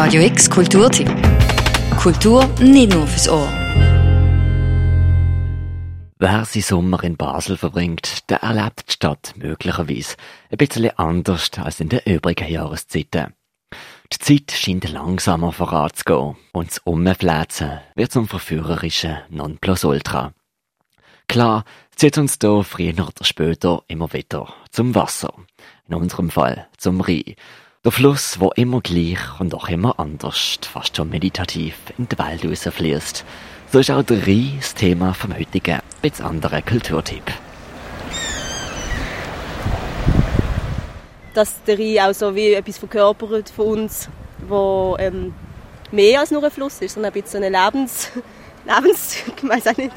Radio X Kulturtipp. Kultur nicht nur fürs Ohr. Wer seinen Sommer in Basel verbringt, der erlebt die Stadt möglicherweise ein bisschen anders als in den übrigen Jahreszeiten. Die Zeit scheint langsamer voranzugehen und das Umfläzen wird zum verführerischen Nonplusultra. Klar, zieht uns da früher oder später immer wieder zum Wasser. In unserem Fall zum Rhein. Der Fluss, wo immer gleich und auch immer anders, fast schon meditativ in die Welt rausfließt. So ist auch der Rhein das Thema vom heutigen, bisschen anderen Kulturtipp. Dass der Rhein auch so wie etwas verkörpert von uns, wo ähm, mehr als nur ein Fluss ist, sondern ein bisschen ein Lebens... Lebens... ich weiß auch nicht.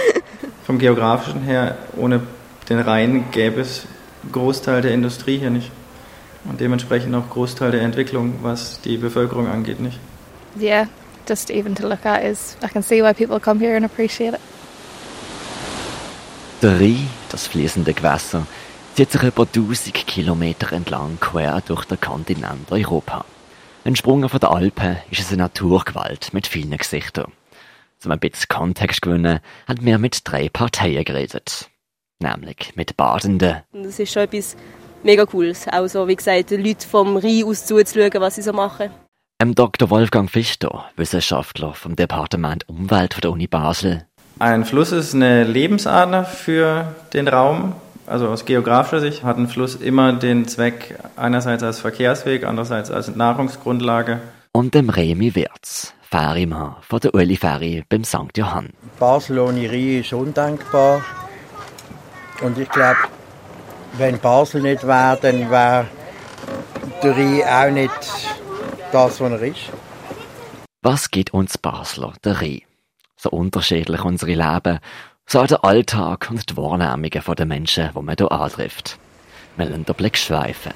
Vom geografischen her, ohne den Rhein gäbe es Großteil der Industrie hier nicht. Und dementsprechend auch Großteil der Entwicklung, was die Bevölkerung angeht, nicht. Yeah, just even to look at is, I can see why people come here and appreciate it. Der Rhein, das fließende Gewässer, zieht sich über 1000 Kilometer entlang quer durch den Kontinent Europa. Entsprungen von den Alpen ist es eine Naturgewalt mit vielen Gesichtern. Um ein bisschen Kontext zu gewinnen, haben wir mit drei Parteien geredet. Nämlich mit Badenden. Das ist schon etwas mega Cooles. Auch so, wie gesagt, den Leuten vom Rhein aus zuzuschauen, was sie so machen. Ähm, Dr. Wolfgang Fichter, Wissenschaftler vom Departement Umwelt der Uni Basel. Ein Fluss ist eine Lebensader für den Raum. Also aus geografischer Sicht hat ein Fluss immer den Zweck, einerseits als Verkehrsweg, andererseits als Nahrungsgrundlage. Und dem Remi Wirz, Ferrymann von der Uli Ferry beim St. Johann. Basel ohne Rhein ist undenkbar. Und ich glaube, wenn Basel nicht wäre, dann wäre der Rhein auch nicht das, was er ist. Was gibt uns Basler der Rhein? So unterschiedlich unsere Leben, so auch der Alltag und die Wahrnehmungen der Menschen, die man hier antrifft. Wir lassen den Blick schweifen.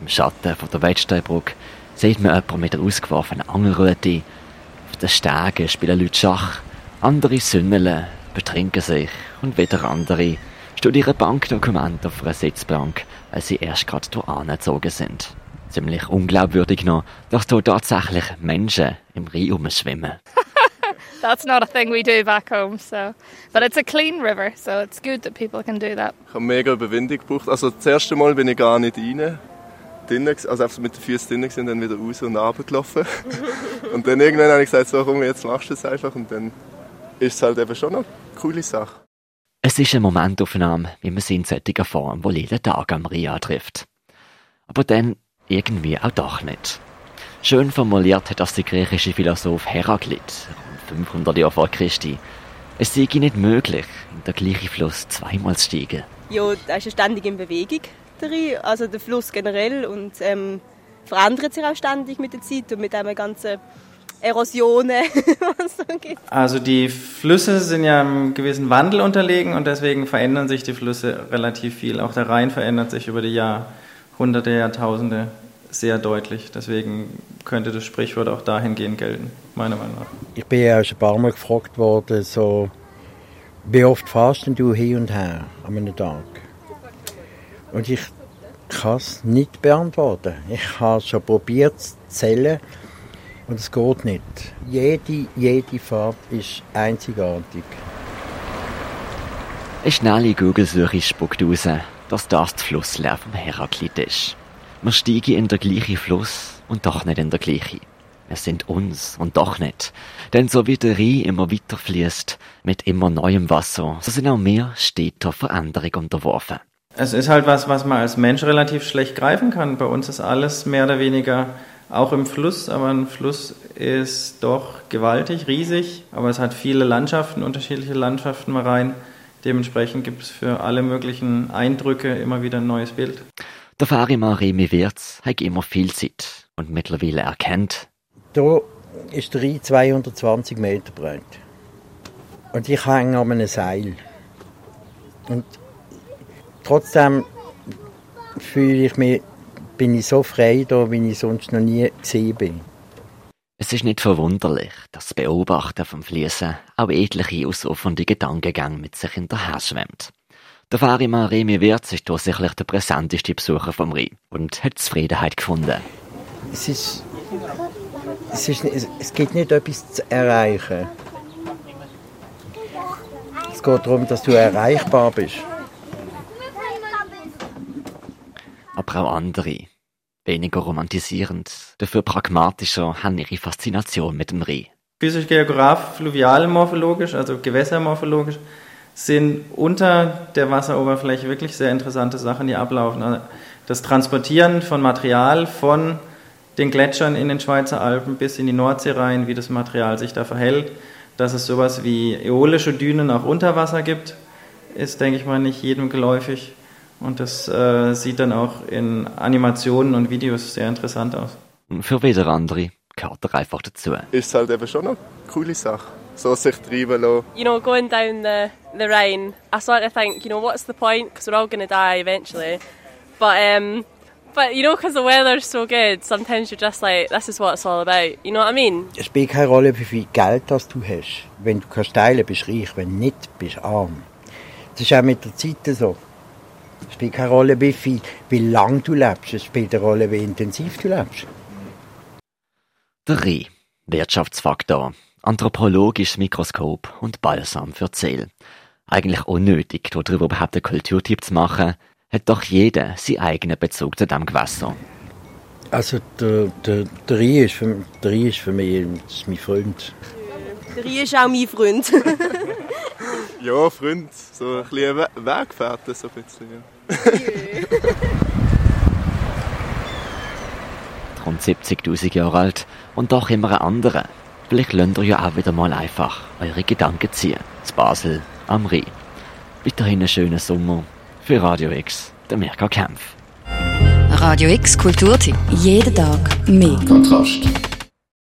Im Schatten von der Wettsteinbrücke sieht man jemanden mit einer ausgeworfenen Angelrute. Auf den Stegen spielen Leute Schach, andere sündeln, betrinken sich und wieder andere studieren Bankdokumente auf einer Sitzbank, weil sie erst gerade hier angezogen sind. Ziemlich unglaubwürdig noch, dass hier tatsächlich Menschen im Rhein rumschwimmen. That's not a thing we do back home, so. But it's a clean river, so it's good that people can do that. Ich habe mega Überwindung gebraucht. Also das erste Mal bin ich gar nicht rein. Drinnen, also einfach mit den Füßen drinnen und dann wieder raus und runtergelaufen. und dann irgendwann habe ich gesagt, so komm, jetzt machst du es einfach. Und dann ist es halt eben schon eine coole Sache. Es ist eine Momentaufnahme, wie man sie in solcher Form wohl jeden Tag am Ria trifft. Aber dann irgendwie auch doch nicht. Schön formuliert hat das der griechische Philosoph Heraklit, rund 500 Jahre vor Christi. Es sei nicht möglich, in den gleichen Fluss zweimal zu steigen. Ja, da ist ja ständig in Bewegung, der Rhein, also der Fluss generell und ähm, verändert sich auch ständig mit der Zeit und mit dem ganzen Erosionen, was es so gibt. Also die Flüsse sind ja einem gewissen Wandel unterlegen und deswegen verändern sich die Flüsse relativ viel. Auch der Rhein verändert sich über die Jahrhunderte, Jahrtausende sehr deutlich. Deswegen könnte das Sprichwort auch dahingehend gelten, meiner Meinung nach. Ich bin ja schon ein paar Mal gefragt worden, so, wie oft fährst du hin und her an einem Tag? Und ich kann es nicht beantworten. Ich habe es schon probiert zu zählen und es geht nicht. Jede, jede Fahrt ist einzigartig. Eine schnelle Google-Suche spuckt raus, dass das der Flussleer vom Heraklit ist. Wir steigen in den gleichen Fluss und doch nicht in der gleichen. Wir sind uns und doch nicht. Denn so wie der Rhein immer weiter fließt, mit immer neuem Wasser, so sind auch wir steter Veränderung unterworfen. Es ist halt was, was man als Mensch relativ schlecht greifen kann. Bei uns ist alles mehr oder weniger auch im Fluss, aber ein Fluss ist doch gewaltig, riesig, aber es hat viele Landschaften, unterschiedliche Landschaften mal rein. Dementsprechend gibt es für alle möglichen Eindrücke immer wieder ein neues Bild. Der Fahrimann Remi Wirz hat immer viel Zeit und mittlerweile erkennt, Da ist der Rhein 220 Meter breit. Und ich hänge an einem Seil. Und trotzdem fühle ich mich, bin ich so frei da, wie ich sonst noch nie gesehen bin. es ist nicht verwunderlich, dass das Beobachten vom Fließen auch etliche ausufernde Gedankengänge mit sich hinterher schwemmt. Der Fahrimann Remi Wirz ist hier sicherlich der präsenteste Besucher vom Rhein und hat Zufriedenheit gefunden. Es ist es, ist, es, es gibt nicht etwas zu erreichen. Es geht darum, dass du erreichbar bist. Auch andere, weniger romantisierend, dafür pragmatischer, haben ihre Faszination mit dem Reh. Physisch, geograf, fluvialmorphologisch, also gewässermorphologisch, sind unter der Wasseroberfläche wirklich sehr interessante Sachen, die ablaufen. Also das Transportieren von Material von den Gletschern in den Schweizer Alpen bis in die Nordsee rein, wie das Material sich da verhält. Dass es sowas wie äolische Dünen auch unter Wasser gibt, ist, denke ich mal, nicht jedem geläufig. Und das äh, sieht dann auch in Animationen und Videos sehr interessant aus. Für wieder andere gehört er einfach dazu. Ist halt eben schon eine coole Sache. So sich treiben lassen. You know, going down the, the Rhine, I sort of think, you know, what's the point? Because we're all going to die eventually. But, um, but you know, because the weather's so good, sometimes you're just like, this is what it's all about. You know what I mean? Es spielt keine Rolle, wie viel Geld das du hast. Wenn du kannst teilen, bist du reich. Wenn nicht, bist du arm. Das ist auch mit der Zeit so. Es spielt keine Rolle, wie viel, wie lang du lebst. Es spielt eine Rolle, wie intensiv du lebst. Der Reh, Wirtschaftsfaktor, anthropologisches Mikroskop und Balsam für Seele. Eigentlich unnötig, darüber überhaupt einen Kulturtipp zu machen, hat doch jeder seinen eigenen Bezug zu diesem Gewässer. Also der, der, der Rie ist für, der Rie ist für mich ist mein Freund. Der Rie ist auch mein Freund. Ja, Freund, so ein bisschen We Weggefährte, so ein bisschen, ja. Rund 70.000 Jahre alt und doch immer ein anderer. Vielleicht lernt ihr ja auch wieder mal einfach eure Gedanken ziehen. zu Basel am Rhein. Weiterhin einen schönen Sommer. Für Radio X, der Mirka Kempf. Radio X Kulturtipp. Jeden Tag mehr. Kontrast.